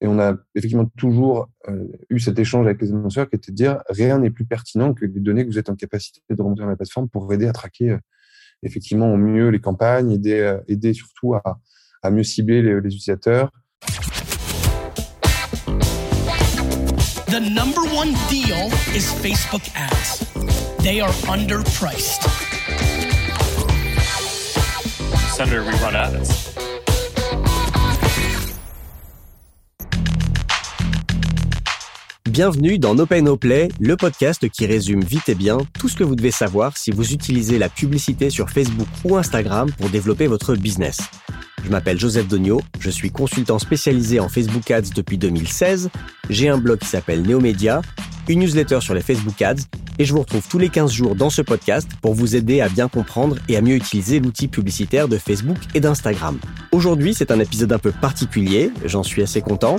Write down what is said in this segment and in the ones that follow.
Et on a effectivement toujours euh, eu cet échange avec les annonceurs qui était de dire rien n'est plus pertinent que les données que vous êtes en capacité de remonter dans la plateforme pour aider à traquer euh, effectivement au mieux les campagnes, aider, euh, aider surtout à, à mieux cibler les, les utilisateurs. The number one deal is Facebook ads. They are underpriced. Senator, we run ads. Bienvenue dans No Pay No Play, le podcast qui résume vite et bien tout ce que vous devez savoir si vous utilisez la publicité sur Facebook ou Instagram pour développer votre business. Je m'appelle Joseph Donio, je suis consultant spécialisé en Facebook Ads depuis 2016, j'ai un blog qui s'appelle Neomedia, une newsletter sur les Facebook Ads et je vous retrouve tous les 15 jours dans ce podcast pour vous aider à bien comprendre et à mieux utiliser l'outil publicitaire de Facebook et d'Instagram. Aujourd'hui, c'est un épisode un peu particulier, j'en suis assez content.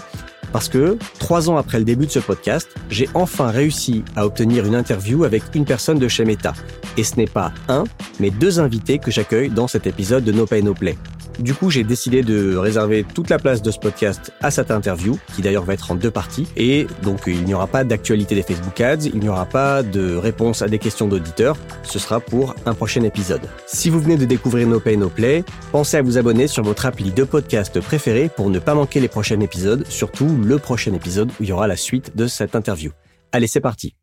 Parce que, trois ans après le début de ce podcast, j'ai enfin réussi à obtenir une interview avec une personne de chez Meta. Et ce n'est pas un, mais deux invités que j'accueille dans cet épisode de No Pay No Play. Du coup, j'ai décidé de réserver toute la place de ce podcast à cette interview, qui d'ailleurs va être en deux parties. Et donc, il n'y aura pas d'actualité des Facebook Ads, il n'y aura pas de réponse à des questions d'auditeurs. Ce sera pour un prochain épisode. Si vous venez de découvrir No Pay No Play, pensez à vous abonner sur votre appli de podcast préféré pour ne pas manquer les prochains épisodes, surtout le prochain épisode où il y aura la suite de cette interview. Allez, c'est parti.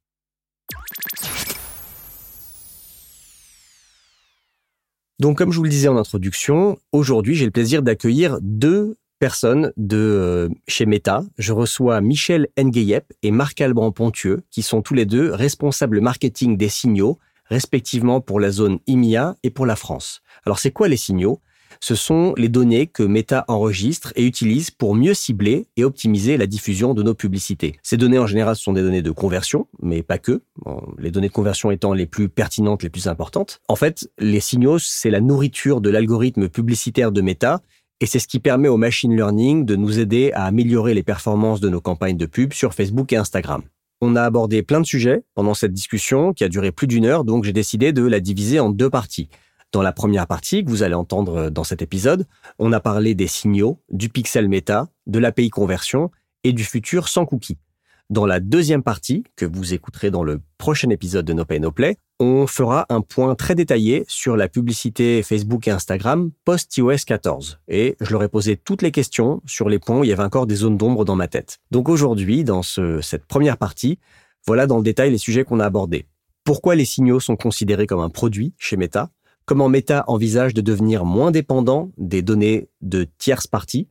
Donc, comme je vous le disais en introduction, aujourd'hui, j'ai le plaisir d'accueillir deux personnes de euh, chez Meta. Je reçois Michel Ngueyep et Marc-Alban Pontieux, qui sont tous les deux responsables marketing des signaux, respectivement pour la zone IMIA et pour la France. Alors, c'est quoi les signaux? Ce sont les données que Meta enregistre et utilise pour mieux cibler et optimiser la diffusion de nos publicités. Ces données en général sont des données de conversion, mais pas que. les données de conversion étant les plus pertinentes, les plus importantes. En fait, les signaux, c'est la nourriture de l'algorithme publicitaire de Meta et c'est ce qui permet au machine learning de nous aider à améliorer les performances de nos campagnes de pub sur Facebook et Instagram. On a abordé plein de sujets pendant cette discussion qui a duré plus d'une heure, donc j'ai décidé de la diviser en deux parties. Dans la première partie que vous allez entendre euh, dans cet épisode, on a parlé des signaux, du pixel méta, de l'API conversion et du futur sans cookies. Dans la deuxième partie, que vous écouterez dans le prochain épisode de No Pay No Play, on fera un point très détaillé sur la publicité Facebook et Instagram post-iOS 14. Et je leur ai posé toutes les questions sur les points où il y avait encore des zones d'ombre dans ma tête. Donc aujourd'hui, dans cette première partie, voilà dans le détail les sujets qu'on a abordés. Pourquoi les signaux sont considérés comme un produit chez Meta? Comment Meta envisage de devenir moins dépendant des données de tierces parties.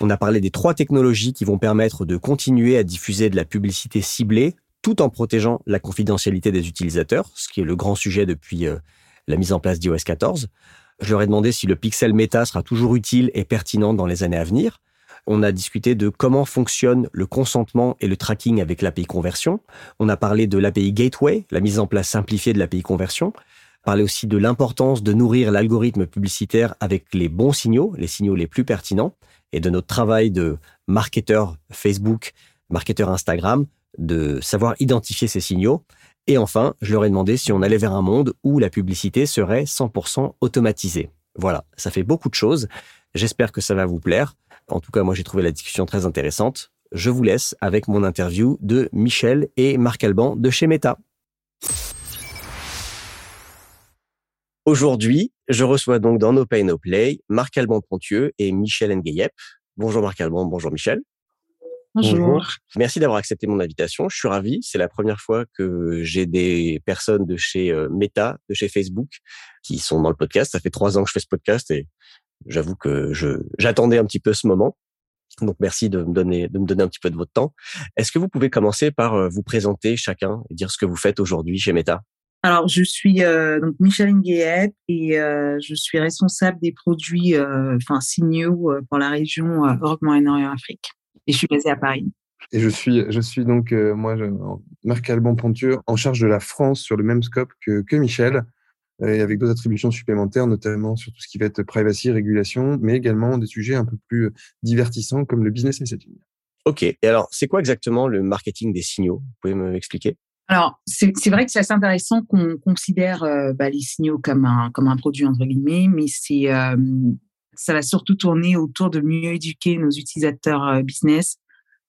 On a parlé des trois technologies qui vont permettre de continuer à diffuser de la publicité ciblée tout en protégeant la confidentialité des utilisateurs, ce qui est le grand sujet depuis euh, la mise en place d'iOS 14. Je leur ai demandé si le pixel Meta sera toujours utile et pertinent dans les années à venir. On a discuté de comment fonctionne le consentement et le tracking avec l'API conversion. On a parlé de l'API Gateway, la mise en place simplifiée de l'API conversion parler aussi de l'importance de nourrir l'algorithme publicitaire avec les bons signaux, les signaux les plus pertinents, et de notre travail de marketeur Facebook, marketeur Instagram, de savoir identifier ces signaux. Et enfin, je leur ai demandé si on allait vers un monde où la publicité serait 100% automatisée. Voilà, ça fait beaucoup de choses. J'espère que ça va vous plaire. En tout cas, moi, j'ai trouvé la discussion très intéressante. Je vous laisse avec mon interview de Michel et Marc Alban de chez Meta. Aujourd'hui, je reçois donc dans No Pay No Play Marc Alban Pontieux et Michel Ngueyep. Bonjour Marc Alban, bonjour Michel. Bonjour. Merci d'avoir accepté mon invitation. Je suis ravi. C'est la première fois que j'ai des personnes de chez euh, Meta, de chez Facebook, qui sont dans le podcast. Ça fait trois ans que je fais ce podcast et j'avoue que je j'attendais un petit peu ce moment. Donc merci de me donner de me donner un petit peu de votre temps. Est-ce que vous pouvez commencer par euh, vous présenter chacun et dire ce que vous faites aujourd'hui chez Meta? Alors, je suis euh, donc Michel Nguet et euh, je suis responsable des produits, euh, enfin signaux pour la région Europe, Moyen-Orient, Afrique. Et je suis basée à Paris. Et je suis, je suis donc moi, Marc Alban Pontieux, en charge de la France sur le même scope que, que Michel, et avec d'autres attributions supplémentaires, notamment sur tout ce qui va être privacy, régulation, mais également des sujets un peu plus divertissants comme le business messaging. Ok. Et alors, c'est quoi exactement le marketing des signaux? Vous pouvez m'expliquer? Alors, c'est vrai que c'est assez intéressant qu'on considère euh, bah, les signaux comme un, comme un produit, entre guillemets, mais c'est euh, ça va surtout tourner autour de mieux éduquer nos utilisateurs euh, business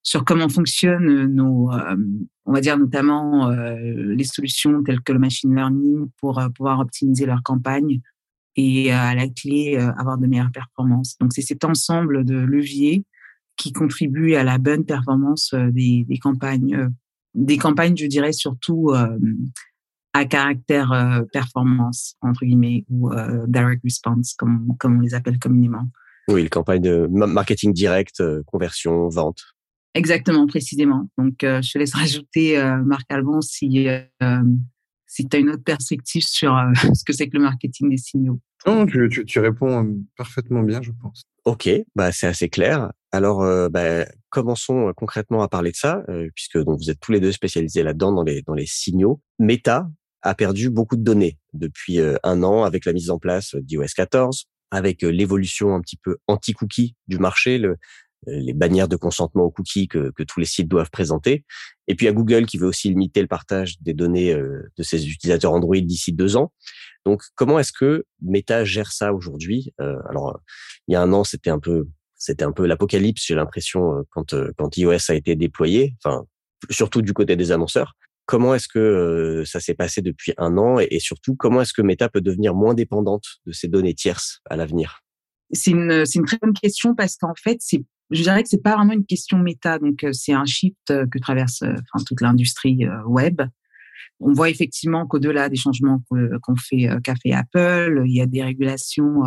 sur comment fonctionnent nos, on va dire notamment les solutions telles que le machine learning pour pouvoir optimiser leur campagne et à la clé avoir de meilleures performances. Donc c'est cet ensemble de leviers qui contribuent à la bonne performance des, des campagnes, des campagnes, je dirais surtout à caractère performance entre guillemets ou direct response comme comme on les appelle communément. Oui, le campagne de marketing direct, conversion, vente. Exactement, précisément. Donc, euh, je te laisse rajouter, euh, Marc Alban, si, euh, si tu as une autre perspective sur ce que c'est que le marketing des signaux. Non, tu, tu, tu, réponds parfaitement bien, je pense. Ok, bah c'est assez clair. Alors, bah, commençons concrètement à parler de ça, puisque donc vous êtes tous les deux spécialisés là-dedans dans les dans les signaux. Meta a perdu beaucoup de données depuis un an avec la mise en place d'iOS 14, avec l'évolution un petit peu anti-cookie du marché, le, euh, les bannières de consentement aux cookies que, que, tous les sites doivent présenter. Et puis à Google qui veut aussi limiter le partage des données euh, de ses utilisateurs Android d'ici deux ans. Donc comment est-ce que Meta gère ça aujourd'hui? Euh, Alors il y a un an c'était un peu c'était un peu l'apocalypse j'ai l'impression quand quand iOS a été déployé. Enfin surtout du côté des annonceurs. Comment est-ce que ça s'est passé depuis un an et, surtout comment est-ce que Meta peut devenir moins dépendante de ces données tierces à l'avenir? C'est une, une très bonne question parce qu'en fait, c'est je dirais que c'est pas vraiment une question méta, donc euh, c'est un shift euh, que traverse euh, enfin, toute l'industrie web. On voit effectivement qu'au-delà des changements qu'on fait qu'a fait Apple, il y a des régulations,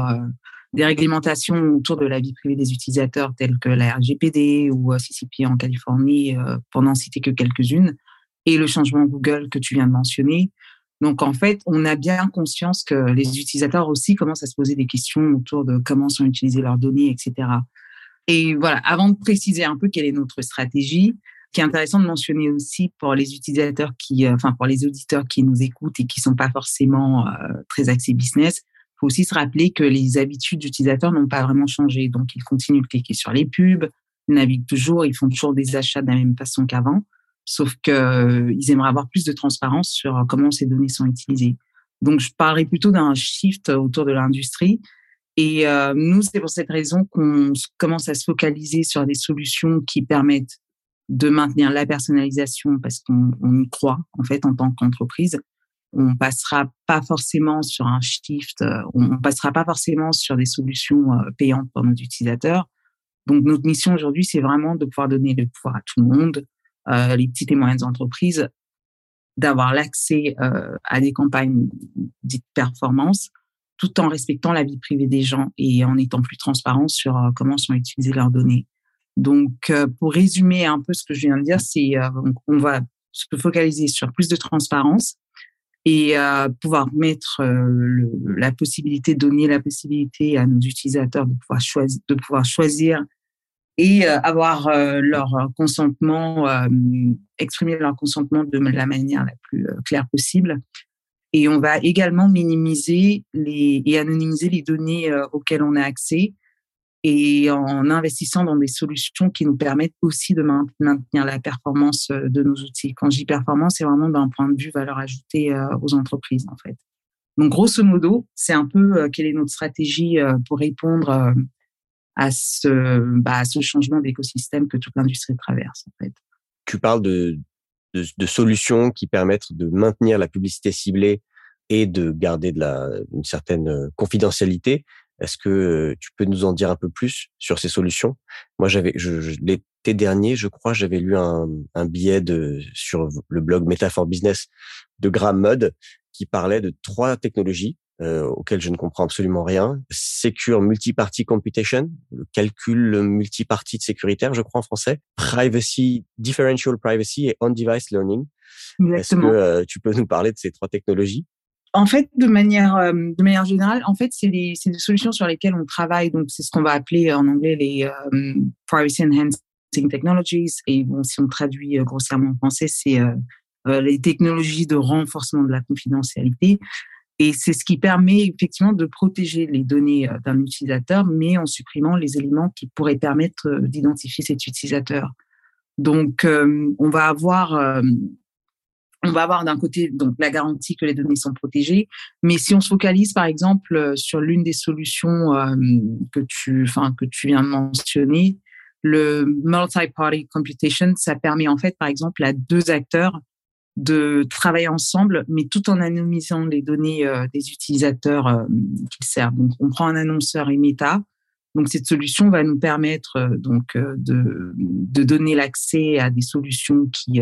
des réglementations autour de la vie privée des utilisateurs telles que la RGPD ou CCP en Californie, pour n'en citer que quelques-unes, et le changement Google que tu viens de mentionner. Donc en fait, on a bien conscience que les utilisateurs aussi commencent à se poser des questions autour de comment sont utilisées leurs données, etc. Et voilà, avant de préciser un peu quelle est notre stratégie, qui est intéressant de mentionner aussi pour les utilisateurs qui, euh, enfin pour les auditeurs qui nous écoutent et qui sont pas forcément euh, très axés business, faut aussi se rappeler que les habitudes d'utilisateurs n'ont pas vraiment changé. Donc ils continuent de cliquer sur les pubs, ils naviguent toujours, ils font toujours des achats de la même façon qu'avant, sauf que euh, aimeraient avoir plus de transparence sur comment ces données sont utilisées. Donc je parlerai plutôt d'un shift autour de l'industrie et euh, nous, c'est pour cette raison qu'on commence à se focaliser sur des solutions qui permettent de maintenir la personnalisation parce qu'on y croit en fait en tant qu'entreprise. On passera pas forcément sur un shift, euh, on passera pas forcément sur des solutions euh, payantes pour nos utilisateurs. Donc notre mission aujourd'hui, c'est vraiment de pouvoir donner le pouvoir à tout le monde, euh, les petites et moyennes entreprises, d'avoir l'accès euh, à des campagnes dites performance tout en respectant la vie privée des gens et en étant plus transparent sur euh, comment sont utilisées leurs données. Donc, euh, pour résumer un peu ce que je viens de dire, c'est euh, on va se focaliser sur plus de transparence et pouvoir mettre la possibilité, donner la possibilité à nos utilisateurs de pouvoir choisir, de pouvoir choisir et avoir leur consentement, exprimer leur consentement de la manière la plus claire possible. Et on va également minimiser les, et anonymiser les données euh, auxquelles on a accès et en investissant dans des solutions qui nous permettent aussi de maintenir la performance euh, de nos outils. Quand je dis performance, c'est vraiment d'un point de vue valeur ajoutée euh, aux entreprises, en fait. Donc, grosso modo, c'est un peu quelle est notre stratégie pour répondre à ce, bah, à ce changement d'écosystème que toute l'industrie traverse, en fait. Tu parles de, solutions qui permettent de maintenir la publicité ciblée et de garder une certaine euh, confidentialité. Est-ce que tu peux nous en dire un peu plus sur ces solutions? Moi, j'avais, je, l'été dernier, je crois, j'avais lu un, un billet de sur le blog Metaphor Business de Graham Mudd qui parlait de trois technologies euh, auxquelles je ne comprends absolument rien. Secure Multiparty Computation, le calcul multipartie de sécuritaire, je crois en français. Privacy, Differential Privacy et On-Device Learning. Est-ce que euh, tu peux nous parler de ces trois technologies? En fait, de manière, euh, de manière générale, en fait, c'est des, des, solutions sur lesquelles on travaille. Donc, c'est ce qu'on va appeler en anglais les privacy enhancing technologies. Et bon, si on traduit grossièrement en français, c'est les technologies de renforcement de la confidentialité. Et c'est ce qui permet effectivement de protéger les données euh, d'un utilisateur, mais en supprimant les éléments qui pourraient permettre euh, d'identifier cet utilisateur. Donc, euh, on va avoir, on va avoir d'un côté donc la garantie que les données sont protégées, mais si on se focalise par exemple sur l'une des solutions que tu, enfin que tu viens de mentionner, Le multi-party computation, ça permet en fait, par exemple, à deux acteurs de travailler ensemble, mais tout en anonymisant les données euh, des utilisateurs euh, qu'ils servent. Donc, on prend un annonceur et Meta. Donc, cette solution va nous permettre euh, donc de, de donner l'accès à des solutions qui,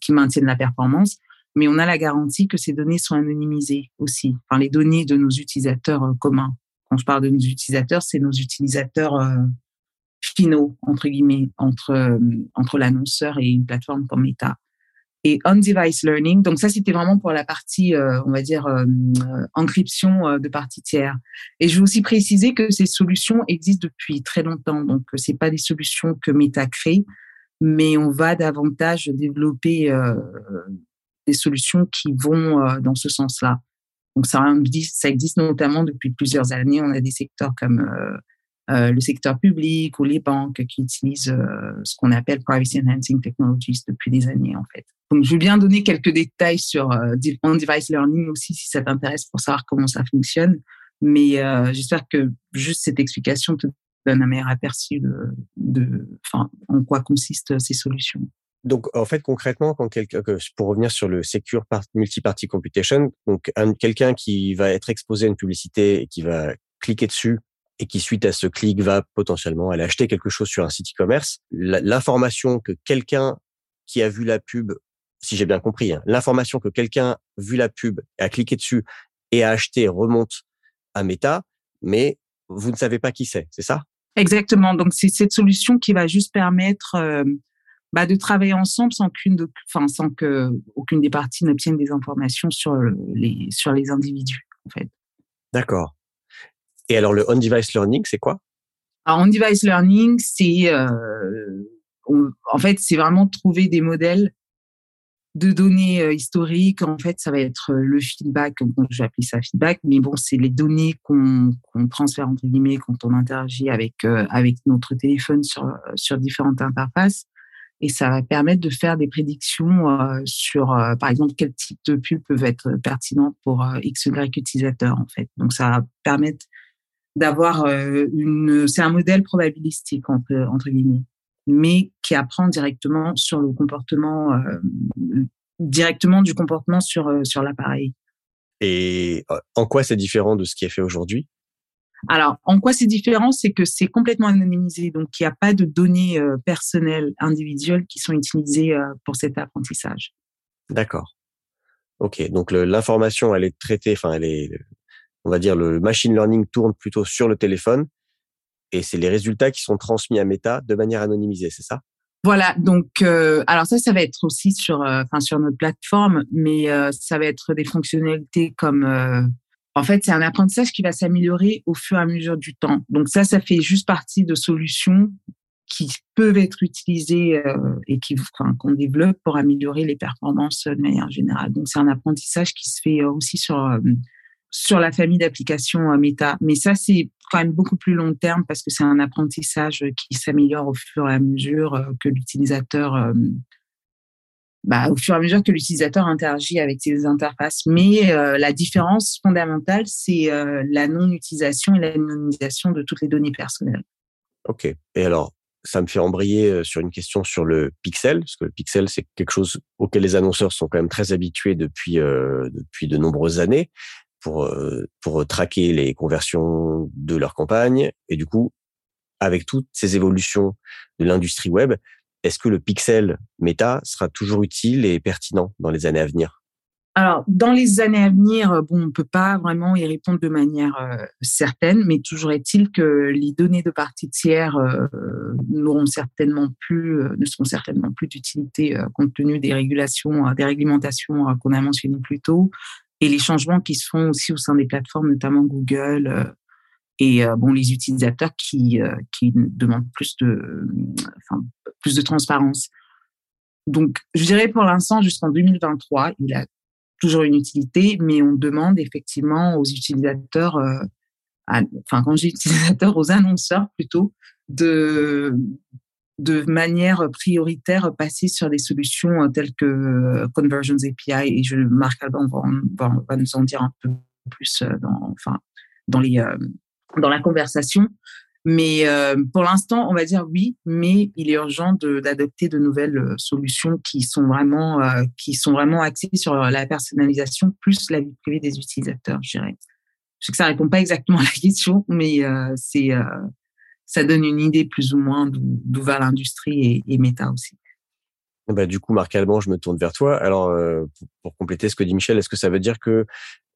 qui maintiennent la performance, mais on a la garantie que ces données sont anonymisées aussi. Enfin, les données de nos utilisateurs communs. Quand je parle de nos utilisateurs, c'est nos utilisateurs finaux entre guillemets entre entre l'annonceur et une plateforme comme Meta et on-device learning. Donc ça, c'était vraiment pour la partie, euh, on va dire, euh, encryption euh, de partie tiers. Et je veux aussi préciser que ces solutions existent depuis très longtemps. Donc c'est pas des solutions que Meta crée, mais on va davantage développer des solutions qui vont dans ce sens-là. Donc ça existe notamment depuis plusieurs années. On a des secteurs comme euh, le secteur public ou les banques qui utilisent euh, ce qu'on appelle privacy enhancing technologies depuis des années en fait. Donc je vais bien donner quelques détails sur euh, on-device learning aussi si ça t'intéresse pour savoir comment ça fonctionne. Mais j'espère que juste cette explication te donne un meilleur aperçu de, de en quoi consistent ces solutions. Donc, en fait, concrètement, quand pour revenir sur le secure multi-party computation, donc quelqu'un qui va être exposé à une publicité et qui va cliquer dessus et qui suite à ce clic va potentiellement aller acheter quelque chose sur un site e-commerce, l'information que quelqu'un qui a vu la pub, si j'ai bien compris, hein, l'information que quelqu'un a vu la pub, a cliqué dessus et a acheté remonte à Meta, mais vous ne savez pas qui c'est, c'est ça? Exactement. Donc c'est cette solution qui va juste permettre euh, bah, de travailler ensemble sans qu'une, enfin sans que aucune des parties n'obtienne des informations sur les sur les individus en fait. D'accord. Et alors, le on-device learning, c'est quoi? Alors, on-device learning, c'est euh, en fait, c'est vraiment trouver des modèles de données euh, historiques. En fait, ça va être euh, le feedback, bon, je vais appeler ça feedback, mais bon, c'est les données qu'on qu'on transfère entre guillemets quand on interagit avec euh, avec notre téléphone sur sur différentes interfaces. Et ça va permettre de faire des prédictions euh, sur, par exemple, quel type de pub peuvent être pertinentes pour X, Y utilisateur, en fait. Donc, ça va permettre d'avoir euh, une, c'est un modèle probabilistique entre, entre guillemets, mais qui apprend directement sur le comportement, euh, directement du comportement sur euh, sur l'appareil. Et en quoi c'est différent de ce qui est fait aujourd'hui? Alors, en quoi c'est différent, c'est que c'est complètement anonymisé, donc il n'y a pas de données personnelles individuelles qui sont utilisées pour cet apprentissage. D'accord. Ok, donc l'information, elle est traitée, enfin, elle est on va dire, le machine learning tourne plutôt sur le téléphone et c'est les résultats qui sont transmis à Meta de manière anonymisée, c'est ça? Voilà, donc euh, alors ça, ça va être aussi sur, euh, enfin sur notre plateforme, mais euh, ça va être des fonctionnalités comme, en fait, c'est un apprentissage qui va s'améliorer au fur et à mesure du temps. Donc ça, ça fait juste partie de solutions qui peuvent être utilisées et qui, qu'on développe pour améliorer les performances de manière générale. Donc c'est un apprentissage qui se fait aussi sur sur la famille d'applications euh, Meta. Mais ça, c'est quand même beaucoup plus long terme parce que c'est un apprentissage qui s'améliore au fur et à mesure euh, que l'utilisateur, euh, bah, au fur et à mesure que l'utilisateur interagit avec ses interfaces. Mais la différence fondamentale, c'est la non-utilisation et l'anonymisation de toutes les données personnelles. Ok. Et alors, ça me fait embrayer sur une question sur le pixel, parce que le pixel, c'est quelque chose auquel les annonceurs sont quand même très habitués depuis, depuis de nombreuses années pour, euh, pour traquer les conversions de leur campagne. Et du coup, avec toutes ces évolutions de l'industrie web, est-ce que le pixel méta sera toujours utile et pertinent dans les années à venir? Alors, dans les années à venir, bon, on peut pas vraiment y répondre de manière euh, certaine, mais toujours est-il que les données de parties tiers euh, n'auront certainement plus, ne seront certainement plus d'utilité compte tenu des régulations, des réglementations qu'on a mentionnées plus tôt, et les changements qui se font aussi au sein des plateformes, notamment Google euh, et euh, bon les utilisateurs qui euh, qui demandent plus de enfin, plus de transparence. Donc, je dirais pour l'instant jusqu'en 2023, il a toujours une utilité, mais on demande effectivement aux utilisateurs, enfin quand j'ai utilisateurs, aux annonceurs plutôt, de de manière prioritaire passer sur des solutions euh, telles que euh, Conversions API et je, Marc Alban va, va, nous en dire un peu plus euh, dans, enfin, dans, les, dans la conversation. Mais euh, pour l'instant, on va dire oui, mais il est urgent d'adopter de, nouvelles euh, solutions qui sont vraiment euh, qui sont vraiment axées sur la personnalisation plus la vie privée des utilisateurs, je dirais. Je sais que ça répond pas exactement à la question, mais c'est ça donne une idée plus ou moins d'où va l'industrie et, et Meta aussi. Bah, du coup, Marc Alban, je me tourne vers toi. Alors, pour, pour, compléter ce que dit Michel, est-ce que ça veut dire que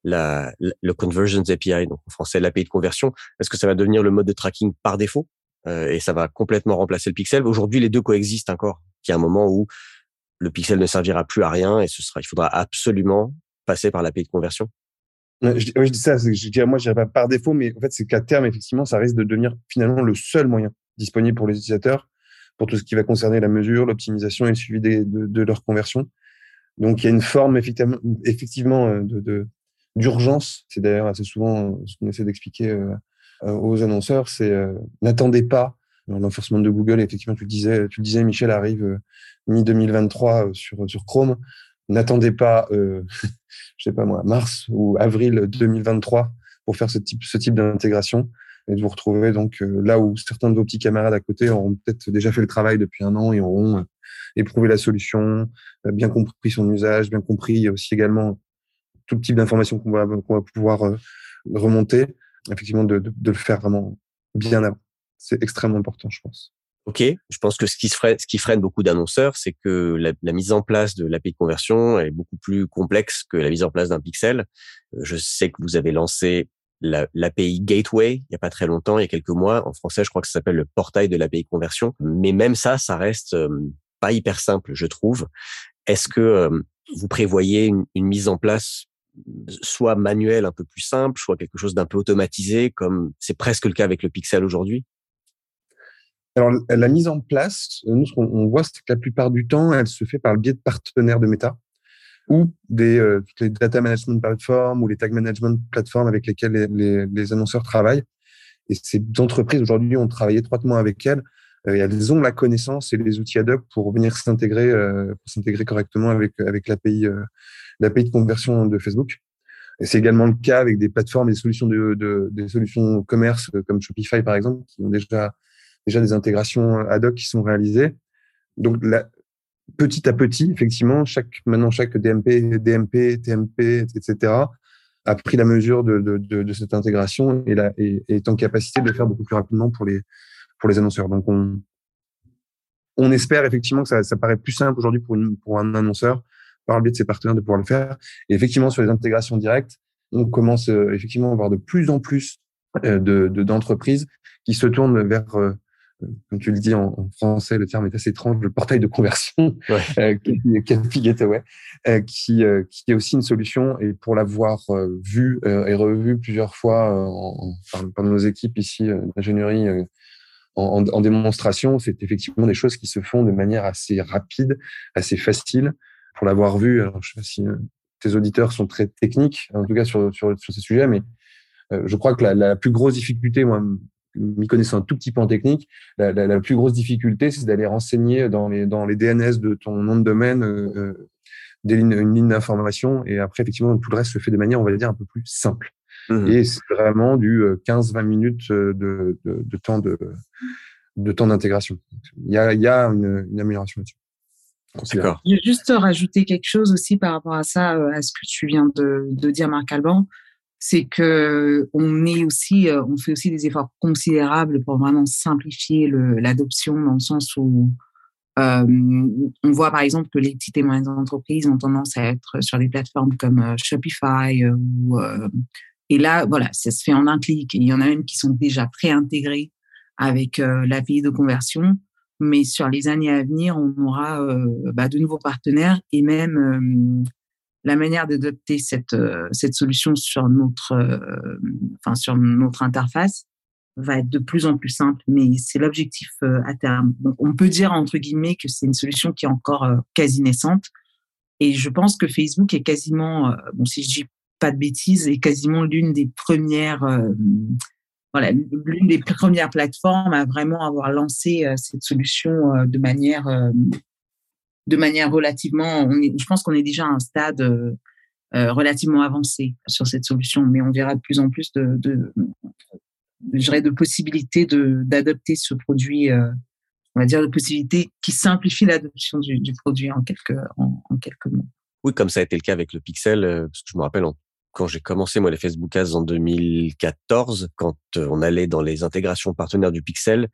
la, le Conversions API, donc en français l'API de conversion, est-ce que ça va devenir le mode de tracking par défaut euh, et ça va complètement remplacer le pixel? Aujourd'hui, les deux coexistent encore. Il y a un moment où le pixel ne servira plus à rien et ce sera, il faudra absolument passer par l'API de conversion. Je, je, dis ça, je dirais, moi, je dirais pas par défaut, mais en fait, c'est qu'à terme, effectivement, ça risque de devenir finalement le seul moyen disponible pour les utilisateurs pour tout ce qui va concerner la mesure, l'optimisation et le suivi de, leur conversion. Donc, il y a une forme effectivement, effectivement euh, d'urgence. C'est d'ailleurs assez souvent ce qu'on essaie d'expliquer euh, euh, aux annonceurs, c'est euh, n'attendez pas. L'enforcement de Google, effectivement, tu le disais, tu le disais, Michel arrive mi 2023 sur sur Chrome. N'attendez pas, euh, je sais pas moi, mars ou avril 2023 pour faire ce type ce type d'intégration et de vous retrouver donc là où certains de vos petits camarades à côté auront peut-être déjà fait le travail depuis un an et auront éprouvé la solution, bien compris son usage, bien compris aussi également tout type d'informations qu'on va, va pouvoir euh, remonter, effectivement, de, de, de, le faire vraiment bien avant. C'est extrêmement important, je pense. Ok, je pense que ce qui, freine, ce qui freine beaucoup d'annonceurs, c'est que la, mise en place de l'API de conversion est beaucoup plus complexe que la mise en place d'un pixel. Euh, je sais que vous avez lancé l'API Gateway il n'y a pas très longtemps, il y a quelques mois. En français, je crois que ça s'appelle le portail de l'API conversion. Mais même ça, ça reste euh, pas hyper simple, je trouve. Est-ce que vous prévoyez une, une, mise en place soit manuel un peu plus simple, soit quelque chose d'un peu automatisé, comme c'est presque le cas avec le Pixel aujourd'hui? Alors, la mise en place, nous, ce qu'on voit, c'est que la plupart du temps, elle se fait par le biais de partenaires de Meta ou des euh, les data management platforms ou les tag management platforms avec lesquels les, les, annonceurs travaillent. Et ces entreprises, aujourd'hui, ont travaillé étroitement avec elles. Euh, elles ont la connaissance et les outils ad hoc pour venir s'intégrer, euh, s'intégrer correctement avec, avec l'API euh, l'API de conversion de Facebook. Et c'est également le cas avec des plateformes et des solutions de, de des solutions commerce comme Shopify par exemple, qui ont déjà déjà des intégrations ad hoc qui sont réalisées. Donc petit à petit, effectivement, chaque maintenant chaque DMP, DMP, TMP, etc. a pris la mesure de, de, cette intégration et, est en capacité de le faire beaucoup plus rapidement pour les pour les annonceurs. Donc on on espère effectivement que ça, ça paraît plus simple aujourd'hui pour, pour un annonceur par le biais de ses partenaires de pouvoir le faire. Et effectivement, sur les intégrations directes, on commence euh, effectivement à avoir de plus en plus euh, de d'entreprises qui se tournent vers, euh, comme tu le dis en, français, le terme est assez étrange, le portail de conversion, ouais. qui, qui, qui est aussi une solution. Et pour l'avoir vu et revu plusieurs fois en, par, nos équipes ici d'ingénierie en, en, démonstration, c'est effectivement des choses qui se font de manière assez rapide, assez facile pour l'avoir vu, alors je sais pas si euh, tes auditeurs sont très techniques, en tout cas sur, sur, sur ces sujets, mais euh, je crois que la, la, plus grosse difficulté, moi, m'y connaissant un tout petit peu en technique, la, la, la plus grosse difficulté, c'est d'aller renseigner dans les, dans les DNS de ton nom de domaine euh, euh, des lignes, une ligne d'information. Et après, effectivement, tout le reste se fait de manière, on va dire, un peu plus simple. Mmh. Et c'est vraiment du 15-20 minutes de, de, de, temps de, de temps d'intégration. Il y a, il y a une, une amélioration là-dessus. D'accord. Je vais juste rajouter quelque chose aussi par rapport à ça, euh, à ce que tu viens de, de dire, Marc Alban. C'est que on est aussi, euh, on fait aussi des efforts considérables pour vraiment simplifier l'adoption dans le sens où euh, on voit par exemple que les petites et moyennes entreprises ont tendance à être sur des plateformes comme euh, Shopify ou et là voilà ça se fait en un clic. il y en a une qui sont déjà préintégrées avec l'API de conversion mais sur les années à venir, on aura euh, bah, de nouveaux partenaires et même euh, la manière d'adopter cette euh, solution sur notre enfin sur notre interface va être de plus en plus simple, mais c'est l'objectif à terme. On peut dire entre guillemets que c'est une solution qui est encore quasi naissante, et je pense que Facebook est quasiment, bon si je dis pas de bêtises, est quasiment l'une des premières voilà, l'une des premières plateformes à vraiment avoir lancé euh, cette solution euh, de manière, euh, de manière relativement. Je pense qu'on est déjà à un stade relativement avancé sur cette solution, mais on verra de plus en plus de, de, de possibilités d'adopter ce produit. Euh, on va dire de possibilités qui simplifient l'adoption du, du, produit en quelques en, quelques mots. Oui, comme ça a été le cas avec le Pixel, euh, parce que je me rappelle quand j'ai commencé moi les Facebook Ads en 2014, quand euh, on allait dans les intégrations partenaires du Pixel,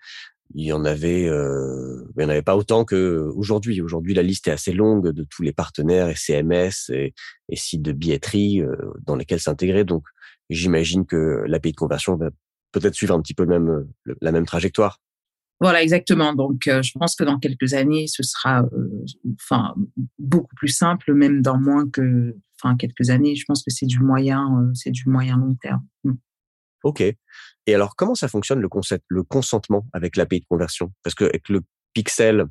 il y en avait, euh, il y en avait pas autant que aujourd'hui. Aujourd'hui, la liste est assez longue de tous les partenaires et CMS et, sites de billetterie euh, dans lesquels s'intégrer. Donc, j'imagine que l'API de conversion va peut-être suivre un petit peu le même, la même trajectoire. Voilà, exactement. Donc, euh, je pense que dans quelques années, ce sera, euh, enfin, beaucoup plus simple, même dans moins que, enfin, quelques années. Je pense que c'est du moyen, c'est du moyen long terme. Ok. Et alors, comment ça fonctionne le concept, le consentement avec l'API de conversion? Parce que avec le pixel,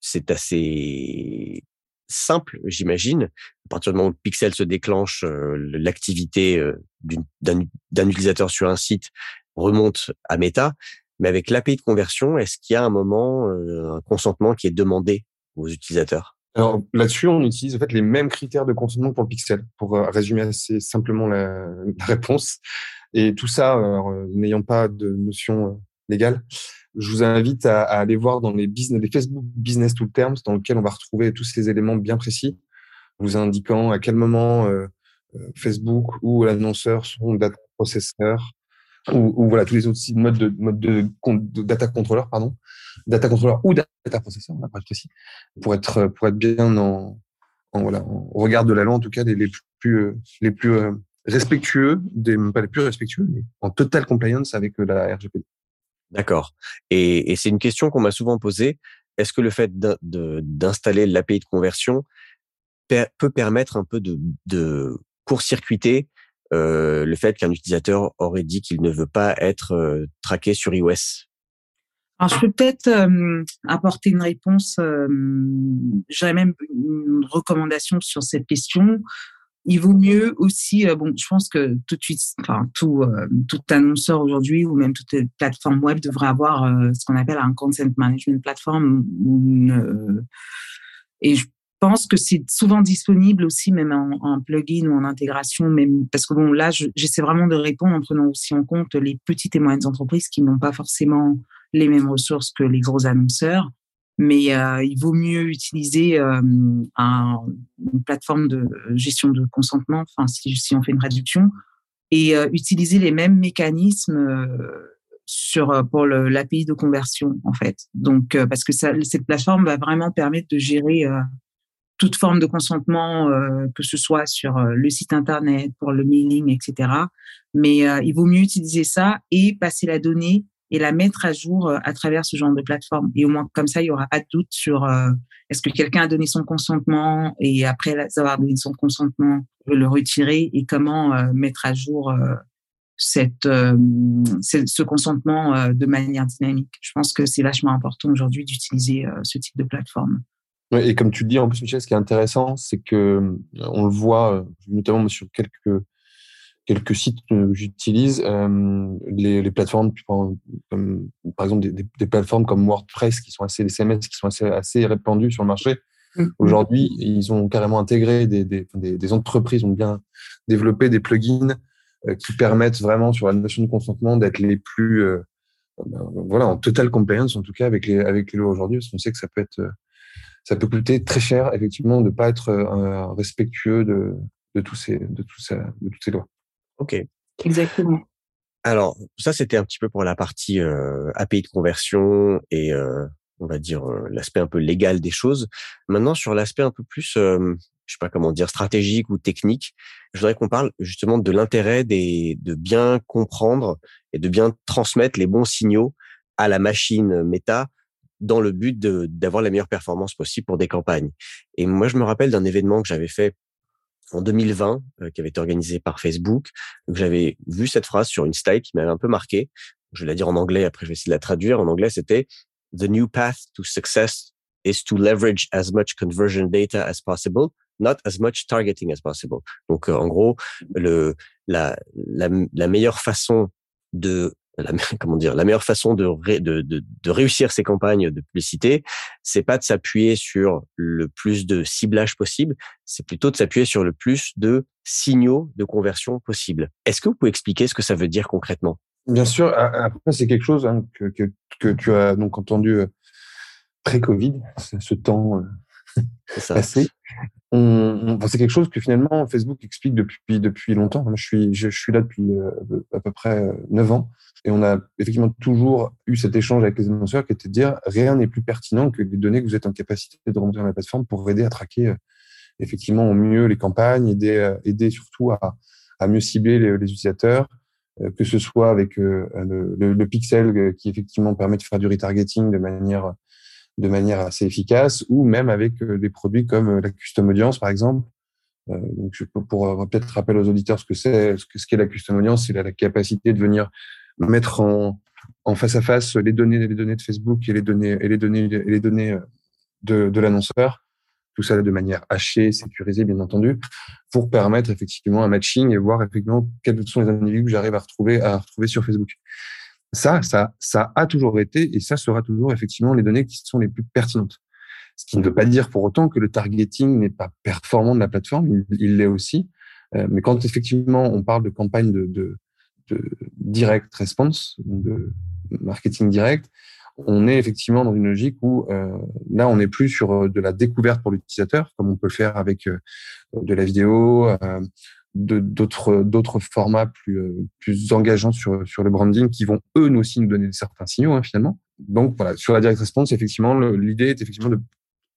c'est assez simple, j'imagine. À partir du moment où le pixel se déclenche, l'activité d'un utilisateur sur un site remonte à Meta. Mais avec l'API de conversion, est-ce qu'il y a un moment, un consentement qui est demandé aux utilisateurs? Alors là-dessus, on utilise en fait les mêmes critères de consentement pour le pixel, pour résumer assez simplement la, la réponse. Et tout ça, euh, n'ayant pas de notion euh, légale, je vous invite à, à, aller voir dans les, business, les Facebook Business Terms, dans lequel on va retrouver tous ces éléments bien précis, vous indiquant à quel moment euh, Facebook ou l'annonceur sont data processeurs, ou, ou, voilà tous les autres modes de mode de, de, data controller pardon data controller ou data processeur on précis pour être pour être bien en, en voilà en regard de la loi en tout cas les, les plus les plus respectueux, des, pas les plus respectueux, mais en total compliance avec euh, la RGPD. D'accord. Et, et c'est une question qu'on m'a souvent posée. Est-ce que le fait d'installer l'API de conversion peut permettre un peu de, de court-circuiter euh, le fait qu'un utilisateur aurait dit qu'il ne veut pas être euh, traqué sur iOS alors, je peux peut-être euh, apporter une réponse. J'aurais même une recommandation sur cette question il vaut mieux aussi, bon, je pense que tout de suite, enfin, tout, tout annonceur aujourd'hui ou même toute plateforme web devrait avoir ce qu'on appelle un consent management platform. et je pense que c'est souvent disponible aussi, même en, plugin ou en intégration, même parce que bon, là, j'essaie vraiment de répondre en prenant aussi en compte les petites et moyennes entreprises qui n'ont pas forcément les mêmes ressources que les gros annonceurs mais euh, il vaut mieux utiliser euh, un, une plateforme de gestion de consentement, enfin si, on fait une réduction, et euh, utiliser les mêmes mécanismes sur pour l'API de conversion en fait. Donc parce que cette plateforme va vraiment permettre de gérer toute forme de consentement, que ce soit sur le site internet, pour le mailing, etc. Mais il vaut mieux utiliser ça et passer la donnée et la mettre à jour euh, à travers ce genre de plateforme. Et au moins comme ça, il y aura pas de doute sur euh, est-ce que quelqu'un a donné son consentement et après avoir donné son consentement, le retirer et comment euh, mettre à jour cette, ce consentement de manière dynamique. Je pense que c'est vachement important aujourd'hui d'utiliser ce type de plateforme. Et comme tu le dis, en plus, Michel, ce qui est intéressant, c'est que on le voit notamment sur quelques quelques sites que j'utilise, euh, les, les, plateformes comme, par exemple des, des, plateformes comme WordPress qui sont assez des CMS qui sont assez, assez répandues sur le marché. Mm. Aujourd'hui, ils ont carrément intégré des, des, des, entreprises ont bien développé des plugins euh, qui permettent vraiment sur la notion de consentement d'être les plus euh, voilà en total compliance en tout cas avec les avec les lois aujourd'hui parce qu'on sait que ça peut être ça peut coûter très cher effectivement de pas être respectueux de de tous ces de tout ça de toutes ces lois. Ok. Exactement. Alors, ça, c'était un petit peu pour la partie euh, API de conversion et, euh, on va dire, euh, l'aspect un peu légal des choses. Maintenant, sur l'aspect un peu plus, euh, je sais pas comment dire, stratégique ou technique, je voudrais qu'on parle justement de l'intérêt des, de bien comprendre et de bien transmettre les bons signaux à la machine méta dans le but d'avoir la meilleure performance possible pour des campagnes. Et moi, je me rappelle d'un événement que j'avais fait en 2020 euh, qui avait été organisé par Facebook. J'avais vu cette phrase sur une slide qui m'avait un peu marqué. Je vais la dire en anglais, après je vais essayer de la traduire. En anglais, c'était The new path to success is to leverage as much conversion data as possible, not as much targeting as possible. Donc, euh, en gros, le, la, la, la meilleure façon de la, comment dire, la meilleure façon de, de, de, réussir ces campagnes de publicité, c'est pas de s'appuyer sur le plus de ciblage possible, c'est plutôt de s'appuyer sur le plus de signaux de conversion possible. Est-ce que vous pouvez expliquer ce que ça veut dire concrètement? Bien sûr. Après, c'est quelque chose hein, que, que, que, tu as donc entendu euh, pré-Covid, ce temps euh, passé. On, c'est quelque chose que finalement Facebook explique depuis depuis longtemps. Je suis je, suis là depuis euh, à peu près neuf ans et on a effectivement toujours eu cet échange avec les annonceurs qui était de dire rien n'est plus pertinent que les données que vous êtes en capacité de remonter dans la plateforme pour aider à traquer effectivement au mieux les campagnes, aider aider surtout à, à mieux cibler les, utilisateurs, euh, que ce soit avec euh, le, le, pixel euh, qui effectivement permet de faire du retargeting de manière de manière assez efficace, ou même avec des produits comme la custom audience par exemple. donc je peux pour peut-être rappeler aux auditeurs ce que c'est, ce qu'est la custom audience, c'est la, la, capacité de venir mettre en, en face à face les données les données de Facebook et les données et les données et les données de, de l'annonceur tout ça de manière hachée, sécurisée, bien entendu, pour permettre effectivement un matching et voir effectivement quels sont les individus que j'arrive à retrouver, à retrouver sur Facebook. Ça, ça, ça a toujours été et ça sera toujours effectivement les données qui sont les plus pertinentes. Ce qui ne veut pas dire pour autant que le targeting n'est pas performant de la plateforme, il l'est aussi. Euh, mais quand effectivement on parle de campagne de, de, de direct response, de marketing direct, on est effectivement dans une logique où euh, là, on n'est plus sur euh, de la découverte pour l'utilisateur, comme on peut le faire avec euh, de la vidéo, d'autres d'autres formats plus plus engageants sur sur le branding qui vont eux nous aussi nous donner certains signaux hein, finalement. Donc voilà, sur la direct response, effectivement, l'idée est effectivement de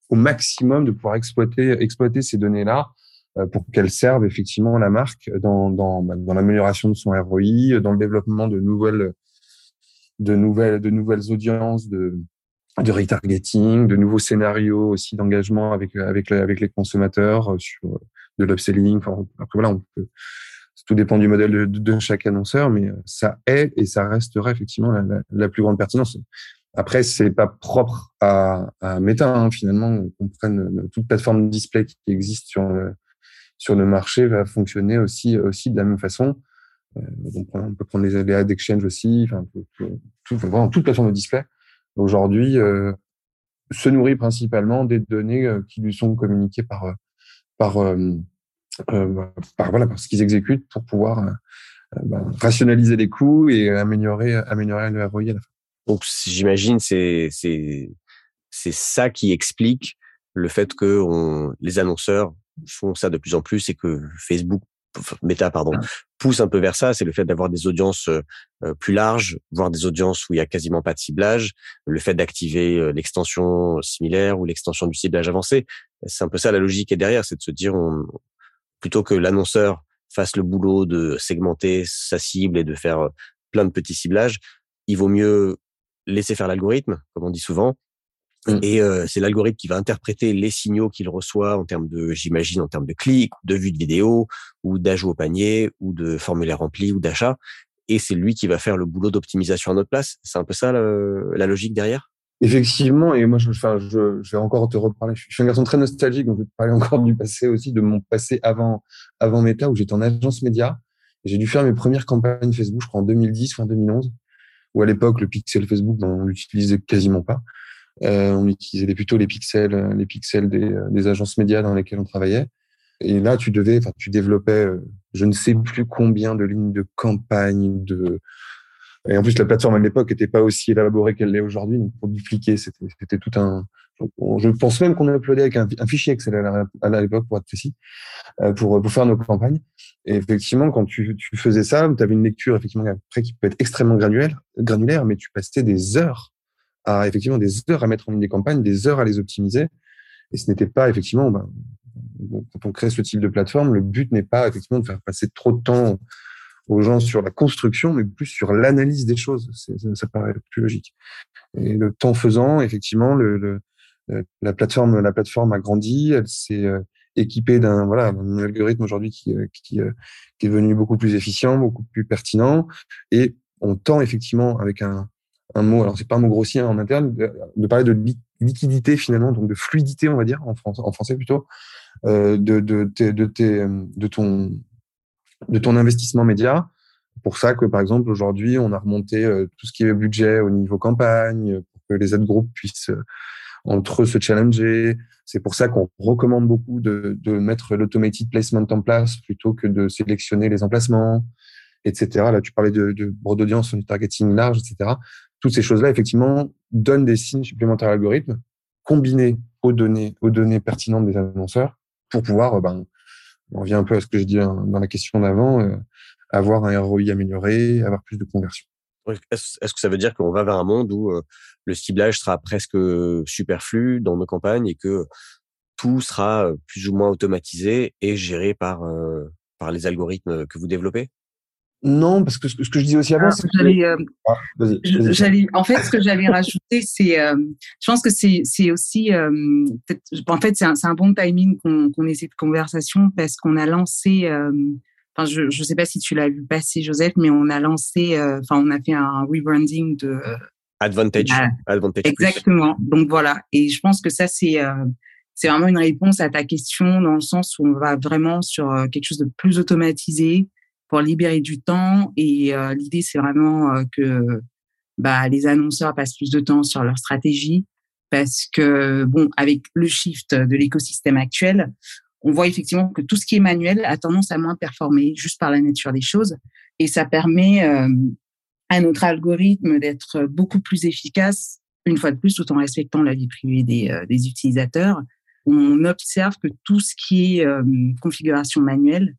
au maximum de pouvoir exploiter exploiter ces données là pour qu'elles servent effectivement la marque dans dans, bah, dans l'amélioration de son ROI, dans le développement de nouvelles de nouvelles, de nouvelles audiences, de, de retargeting, de nouveaux scénarios aussi d'engagement avec, avec, avec les consommateurs euh, sur euh, de l'upselling. Enfin, après, voilà, on peut, tout dépend du modèle de, de, chaque annonceur, mais euh, ça est et ça restera effectivement la, la, plus grande pertinence. Après, c'est pas propre à, à Meta, hein, finalement. On prenne toute plateforme display qui existe sur le, sur le marché va fonctionner aussi, aussi de la même façon. Euh, on peut prendre les, ad exchange aussi, enfin, tout, vraiment toute plateforme de display. Aujourd'hui, euh, se nourrit principalement des données euh, qui lui sont communiquées par par par voilà par ce qu'ils exécutent pour pouvoir ben, rationaliser les coûts et améliorer améliorer le ROI à la fin. Donc j'imagine c'est c'est c'est ça qui explique le fait que les annonceurs font ça de plus en plus et que Facebook Meta pardon, pousse un peu vers ça, c'est le fait d'avoir des audiences euh, plus larges, voire des audiences où il y a quasiment pas de ciblage, le fait d'activer euh, l'extension similaire ou l'extension du ciblage avancé. C'est un peu ça la logique est derrière, c'est de se dire on, plutôt que l'annonceur fasse le boulot de segmenter sa cible et de faire euh, plein de petits ciblages, il vaut mieux laisser faire l'algorithme, comme on dit souvent, Mmh. Et euh, c'est l'algorithme qui va interpréter les signaux qu'il reçoit en termes de, j'imagine, en termes de clics, de vues de vidéo, ou d'ajout au panier, ou de formulaire rempli, ou d'achat. Et c'est lui qui va faire le boulot d'optimisation à notre place. C'est un peu ça la logique derrière? Effectivement, et moi je, enfin, je, je vais encore te reparler. Je suis un garçon très nostalgique, donc je vais te parler encore du passé aussi, de mon passé avant, avant Meta, où j'étais en agence média. J'ai dû faire mes premières campagnes Facebook, je crois en 2010, fin 2011, où à l'époque le pixel Facebook, ben, on l'utilisait quasiment pas. Euh, on utilisait plutôt les pixels, euh, les pixels des, euh, des, agences médias dans lesquelles on travaillait. Et là, tu devais, tu développais, je ne sais plus combien de lignes de campagne, de et en plus la plateforme à l'époque n'était pas aussi élaborée qu'elle l'est aujourd'hui. Donc pour dupliquer, c'était tout un. Je pense même qu'on a uploadé avec un, fichier Excel à l'époque pour être précis, pour, pour faire nos campagnes. Et effectivement, quand tu, tu faisais ça, tu avais une lecture effectivement après qui peut être extrêmement granulaire, granulaire, mais tu passais des heures à effectivement des heures à mettre en ligne des campagnes, des heures à les optimiser. Et ce n'était pas effectivement, ben, quand on crée ce type de plateforme, le but n'est pas effectivement de faire passer trop de temps aux gens sur la construction, mais plus sur l'analyse des choses. Ça, paraît plus logique. Et le temps faisant, effectivement, le, le euh, la plateforme, la plateforme a grandi. Elle s'est euh, équipée d'un voilà, un algorithme aujourd'hui qui, euh, qui est devenu beaucoup plus efficient, beaucoup plus pertinent. Et on tend effectivement avec un, un mot, alors c'est pas un mot grossier hein, en interne, de, parler de liquidité finalement, donc de fluidité, on va dire, en, français, plutôt, euh, de, de, de, ton, de ton investissement média. Pour ça que, par exemple, aujourd'hui, on a remonté euh, tout ce qui est budget au niveau campagne, pour que les aides groupes puissent euh, entre eux se challenger. C'est pour ça qu'on recommande beaucoup de, de mettre l'automated placement en place plutôt que de sélectionner les emplacements etc. Là, tu parlais de, de d'audience, de targeting large, etc. Toutes ces choses-là, effectivement, donnent des signes supplémentaires à l'algorithme, combinés aux données, aux données pertinentes des annonceurs, pour pouvoir, ben, on revient un peu à ce que j'ai dit dans la question d'avant, euh, avoir un ROI amélioré, avoir plus de conversion. Est-ce que ça veut dire qu'on va vers un monde où euh, le ciblage sera presque superflu dans nos campagnes et que tout sera euh, plus ou moins automatisé et géré par, par les algorithmes que vous développez? Non, parce que ce que je disais aussi avant, c'est ah, j'allais, en fait, ce que j'allais rajouter, c'est, je pense que c'est, c'est aussi, en fait, c'est un, un, bon timing qu'on, qu'on ait cette conversation parce qu'on a lancé, enfin, je, je sais pas si tu l'as vu passer, Joseph, mais on a lancé, enfin, on a fait un rebranding de Advantage. Advantage exactement. Donc voilà, et je pense que ça, c'est c'est vraiment une réponse à ta question dans le sens où on va vraiment sur quelque chose de plus automatisé, libérer du temps. Et euh, l'idée, c'est vraiment euh, que bah, les annonceurs passent plus de temps sur leur stratégie parce que, bon, avec le shift de l'écosystème actuel, on voit effectivement que tout ce qui est manuel a tendance à moins performer juste par la nature des choses. Et ça permet euh, à notre algorithme d'être beaucoup plus efficace, une fois de plus, tout en respectant la vie privée des utilisateurs. On observe que tout ce qui est configuration manuelle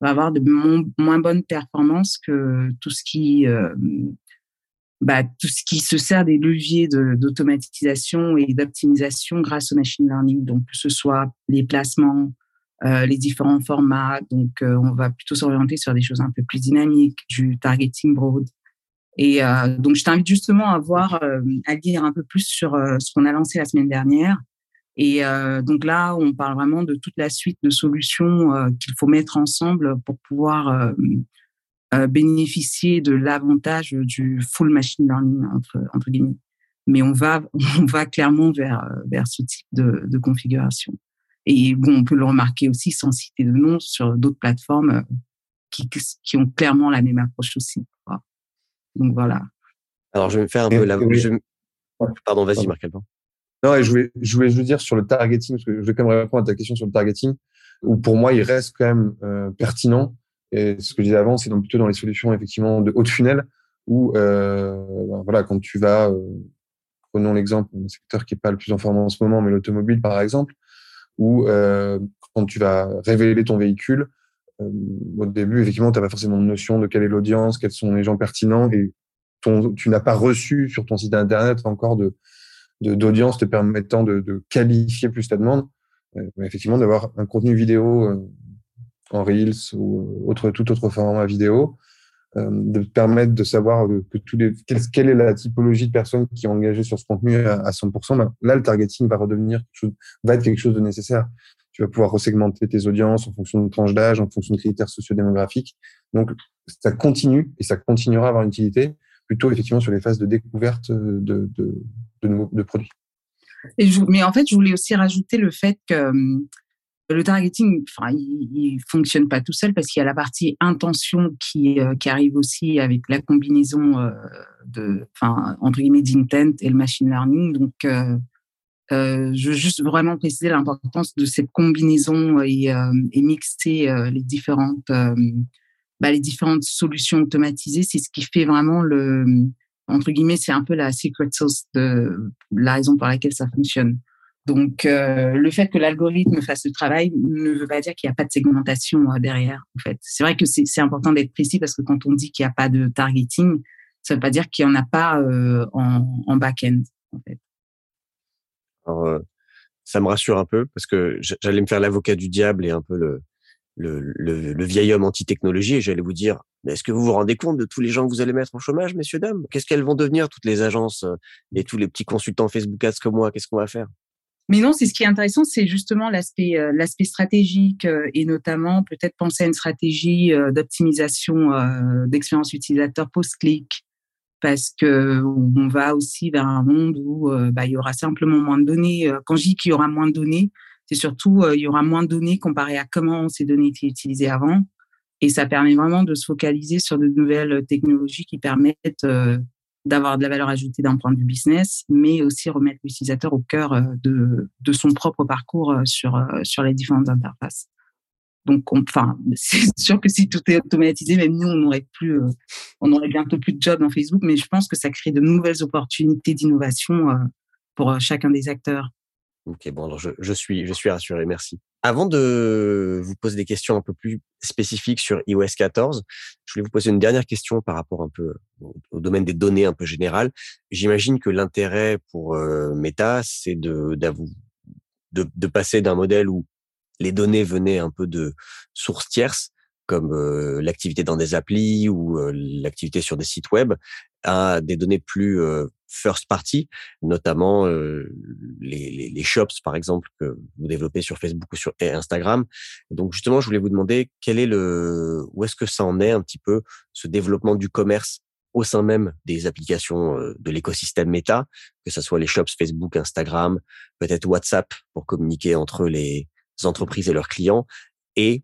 va avoir de moins bonnes performances que tout ce qui euh, bah, tout ce qui se sert des leviers d'automatisation et d'optimisation grâce au machine learning. Donc, que ce soit les placements, euh, les différents formats. Donc, euh, on va plutôt s'orienter sur des choses un peu plus dynamiques, du targeting broad. Et donc, je t'invite justement à voir, à lire un peu plus sur ce qu'on a lancé la semaine dernière et euh, donc là, on parle vraiment de toute la suite de solutions euh, qu'il faut mettre ensemble pour pouvoir euh, euh bénéficier de l'avantage du full machine learning entre, entre guillemets. Mais on va, on va clairement vers, vers ce type de, de configuration. Et bon, on peut le remarquer aussi sans citer de nom sur d'autres plateformes qui, qui ont clairement la même approche aussi. Donc voilà. Alors je vais me faire un peu la. Je... Pardon, vas-y, Marc non, et je voulais, je voulais juste dire sur le targeting, parce que je vais quand même répondre à ta question sur le targeting, où pour moi, il reste quand même euh, pertinent. Et ce que je disais avant, c'est donc plutôt dans les solutions effectivement de haut de où euh, ben, voilà, quand tu vas, euh, prenons l'exemple d'un secteur qui est pas le plus en forme en ce moment, mais l'automobile par exemple, où euh, quand tu vas révéler ton véhicule, euh, au début, effectivement, tu n'as pas forcément de notion de quelle est l'audience, quels sont les gens pertinents, et ton, tu n'as pas reçu sur ton site internet encore de d'audience te permettant de, de, qualifier plus ta demande. Euh, effectivement, d'avoir un contenu vidéo euh, en Reels ou autre, tout autre format vidéo, euh, de permettre de savoir que tous les, quelle, est la typologie de personnes qui ont engagé sur ce contenu à, 100%. Ben, là, le targeting va redevenir va être quelque chose de nécessaire. Tu vas pouvoir resegmenter tes audiences en fonction de tranches d'âge, en fonction de critères sociodémographiques. Donc, ça continue et ça continuera à avoir une utilité plutôt effectivement sur les phases de découverte de, de, de nouveaux produits. Mais en fait, je voulais aussi rajouter le fait que euh, le targeting, enfin, il, il fonctionne pas tout seul parce qu'il y a la partie intention qui, euh, qui arrive aussi avec la combinaison euh, de, enfin, entre guillemets, d'intent et le machine learning. Donc, euh, je veux juste vraiment préciser l'importance de cette combinaison et mixer les différentes, bah, les différentes solutions automatisées. C'est ce qui fait vraiment le, entre guillemets, c'est un peu la secret sauce de la raison pour laquelle ça fonctionne. Donc, euh, le fait que l'algorithme fasse ce travail ne veut pas dire qu'il n'y a pas de segmentation euh, derrière. En fait, c'est vrai que c'est important d'être précis parce que quand on dit qu'il n'y a pas de targeting, ça ne veut pas dire qu'il n'y en a pas euh, en, en back-end. En fait. Alors, euh, ça me rassure un peu parce que j'allais me faire l'avocat du diable et un peu le, le, vieil homme anti-technologie et j'allais vous dire est-ce que vous vous rendez compte de tous les gens que vous allez mettre au chômage, messieurs, dames? Qu'est-ce qu'elles vont devenir, toutes les agences euh, et tous les petits consultants Facebook Ads comme moi? Qu'est-ce qu'on va faire? Mais non, c'est ce qui est intéressant, c'est justement l'aspect euh, stratégique euh, et notamment peut-être penser à une stratégie d'optimisation d'expérience utilisateur post-clic. Parce que on va aussi vers un monde où bah, il y aura simplement moins de données. Quand je dis qu'il y aura moins de données, c'est surtout il y aura moins de données comparé à comment ces données étaient utilisées avant. Et ça permet vraiment de se focaliser sur de nouvelles technologies qui permettent euh, d'avoir de la valeur ajoutée d'un point de vue business, mais aussi remettre l'utilisateur au cœur euh, de, de son propre parcours euh, sur, sur les différentes interfaces. Donc, enfin, c'est sûr que si tout est automatisé, même nous, on n'aurait plus, euh, on aurait bientôt plus de jobs dans Facebook. Mais je pense que ça crée de nouvelles opportunités d'innovation pour chacun des acteurs. Ok, bon, alors je, suis, je suis rassuré, merci. Avant de vous poser des questions un peu plus spécifiques sur iOS 14, je voulais vous poser une dernière question par rapport un peu au domaine des données un peu général. J'imagine que l'intérêt pour euh, Meta, c'est de, de, de passer d'un modèle où les données venaient un peu de sources tierces, comme euh, l'activité dans des applis ou euh, l'activité sur des sites web, à des données plus first party, notamment les, les, les, shops par exemple que vous développez sur Facebook ou sur Instagram. Donc justement, je voulais vous demander quel est le, où est-ce que ça en est un petit peu ce développement du commerce au sein même des applications de l'écosystème Meta, que ce soit les shops Facebook, Instagram, peut-être WhatsApp pour communiquer entre les entreprises et leurs clients, et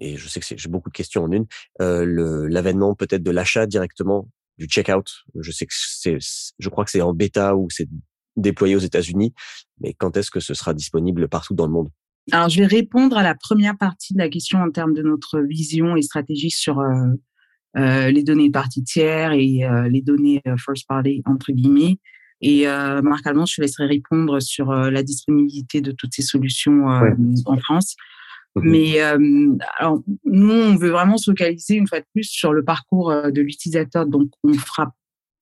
et je sais que j'ai beaucoup de questions en une, euh, l'avènement peut-être de l'achat directement du checkout. Je sais que c'est, je crois que c'est en bêta ou c'est déployé aux États-Unis, mais quand est-ce que ce sera disponible partout dans le monde? Alors, je vais répondre à la première partie de la question en termes de notre vision et stratégie sur euh, euh, les données partie tiers et euh, les données first party entre guillemets. Et Marc Allemand, je te laisserai répondre sur la disponibilité de toutes ces solutions en France. Mmh Mais euh, alors, nous, on veut vraiment se focaliser une fois de plus sur le parcours euh, de l'utilisateur. Donc, on fera.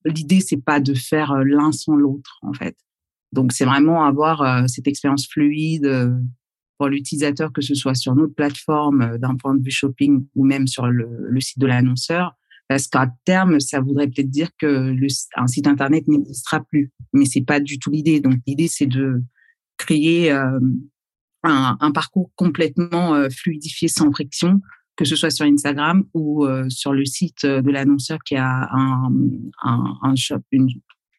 L'idée, c'est pas de faire euh, l'un sans l'autre, en fait. Donc, c'est vraiment avoir cette expérience fluide pour l'utilisateur, que ce soit sur notre plateforme d'un point de vue shopping ou même sur le, le site de l'annonceur. Parce qu'à terme, ça voudrait peut-être dire que le, un site internet n'existera plus. Mais c'est pas du tout l'idée. Donc, l'idée, c'est de créer un, un parcours complètement euh, fluidifié sans friction, que ce soit sur Instagram ou euh, sur le site de l'annonceur qui a un, un, un shop, une,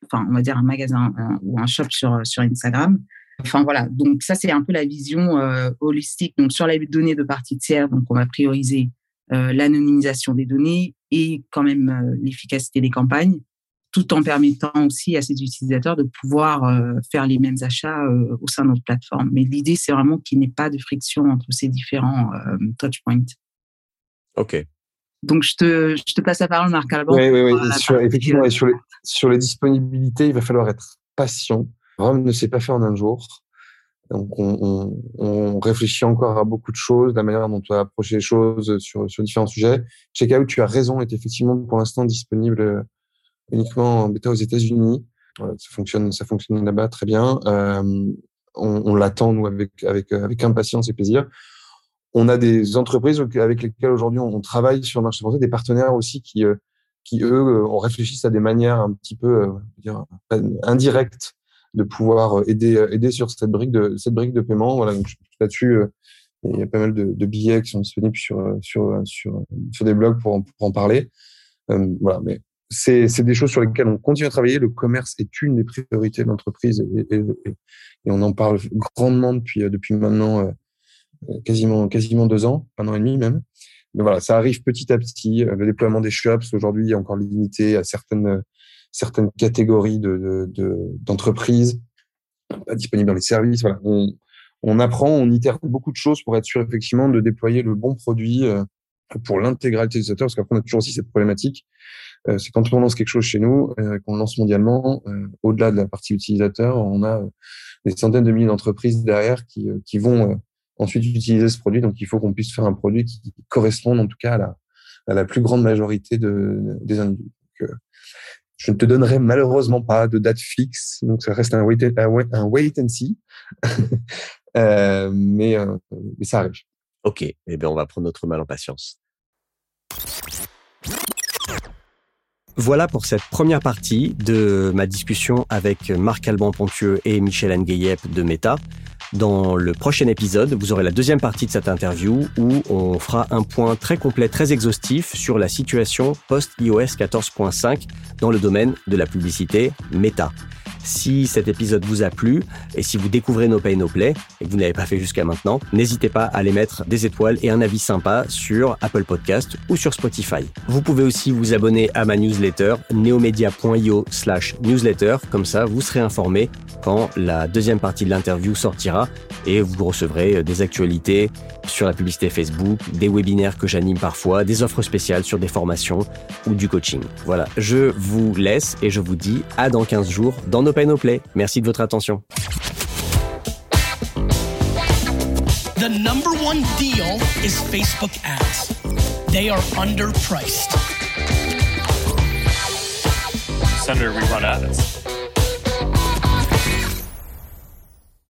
enfin on va dire un magasin ou un shop sur sur Instagram. Enfin voilà, donc ça c'est un peu la vision euh, holistique. Donc sur les données de partie tiers, donc on va prioriser euh, l'anonymisation des données et quand même l'efficacité des campagnes tout en permettant aussi à ces utilisateurs de pouvoir euh, faire les mêmes achats euh, au sein de notre plateforme. Mais l'idée, c'est vraiment qu'il n'y ait pas de friction entre ces différents euh, touchpoints. OK. Donc, je te, je te passe la parole, Marc Alban. Oui, oui, oui. Sur, effectivement, et sur les, sur les disponibilités, il va falloir être patient. Rome ne s'est pas fait en un jour. Donc, on, on, on, réfléchit encore à beaucoup de choses, la manière dont on va approcher les choses sur, sur différents sujets. Checkout, tu as raison, est effectivement pour l'instant disponible uniquement en bêta aux États-Unis. Ça fonctionne, ça fonctionne là-bas très bien. Euh, on, l'attend nous avec avec avec impatience et plaisir. On a des entreprises avec lesquelles aujourd'hui on travaille sur le marché français, des partenaires aussi qui euh, qui eux réfléchissent à des manières un petit peu euh, dire, indirectes de pouvoir aider aider sur cette brique de cette brique de paiement. Voilà, donc là-dessus il y a pas mal de, billets qui sont disponibles sur sur sur sur des blogs pour, en parler. Euh, voilà, mais c'est des choses sur lesquelles on continue à travailler. Le commerce est une des priorités de l'entreprise et, on en parle grandement depuis, depuis maintenant euh, quasiment, quasiment deux ans, un an et demi même. Mais voilà, ça arrive petit à petit. Le déploiement des shops aujourd'hui est encore limité à certaines, certaines catégories d'entreprises, de, disponibles dans les services. On, on apprend, on itère beaucoup de choses pour être sûr effectivement de déployer le bon produit euh, pour l'intégralité des utilisateurs, parce qu'après on a toujours aussi cette problématique euh, c'est quand on lance quelque chose chez nous, euh, qu'on lance mondialement, euh, au-delà de la partie utilisateur, on a des centaines de milliers d'entreprises derrière qui, qui vont ensuite utiliser ce produit. Donc, il faut qu'on puisse faire un produit qui corresponde en tout cas à la, à la plus grande majorité de, des individus. Donc, je ne te donnerai malheureusement pas de date fixe, donc ça reste un wait, un wait and see. euh, mais, mais ça arrive. Ok, eh bien on va prendre notre mal en patience. Voilà pour cette première partie de ma discussion avec Marc Alban-Pontieux et Michel Ngueyep de Meta. Dans le prochain épisode, vous aurez la deuxième partie de cette interview où on fera un point très complet, très exhaustif sur la situation post-iOS 14.5 dans le domaine de la publicité Meta. Si cet épisode vous a plu et si vous découvrez No Pay No Play et que vous n'avez pas fait jusqu'à maintenant, n'hésitez pas à aller mettre des étoiles et un avis sympa sur Apple Podcast ou sur Spotify. Vous pouvez aussi vous abonner à ma newsletter neomedia.io slash newsletter. Comme ça, vous serez informé quand la deuxième partie de l'interview sortira et vous recevrez des actualités sur la publicité Facebook, des webinaires que j'anime parfois, des offres spéciales sur des formations ou du coaching. Voilà, je vous laisse et je vous dis à dans 15 jours dans No Pay No Play. Merci de votre attention. The number one deal is Facebook ads. They are underpriced. Senator, we run ads.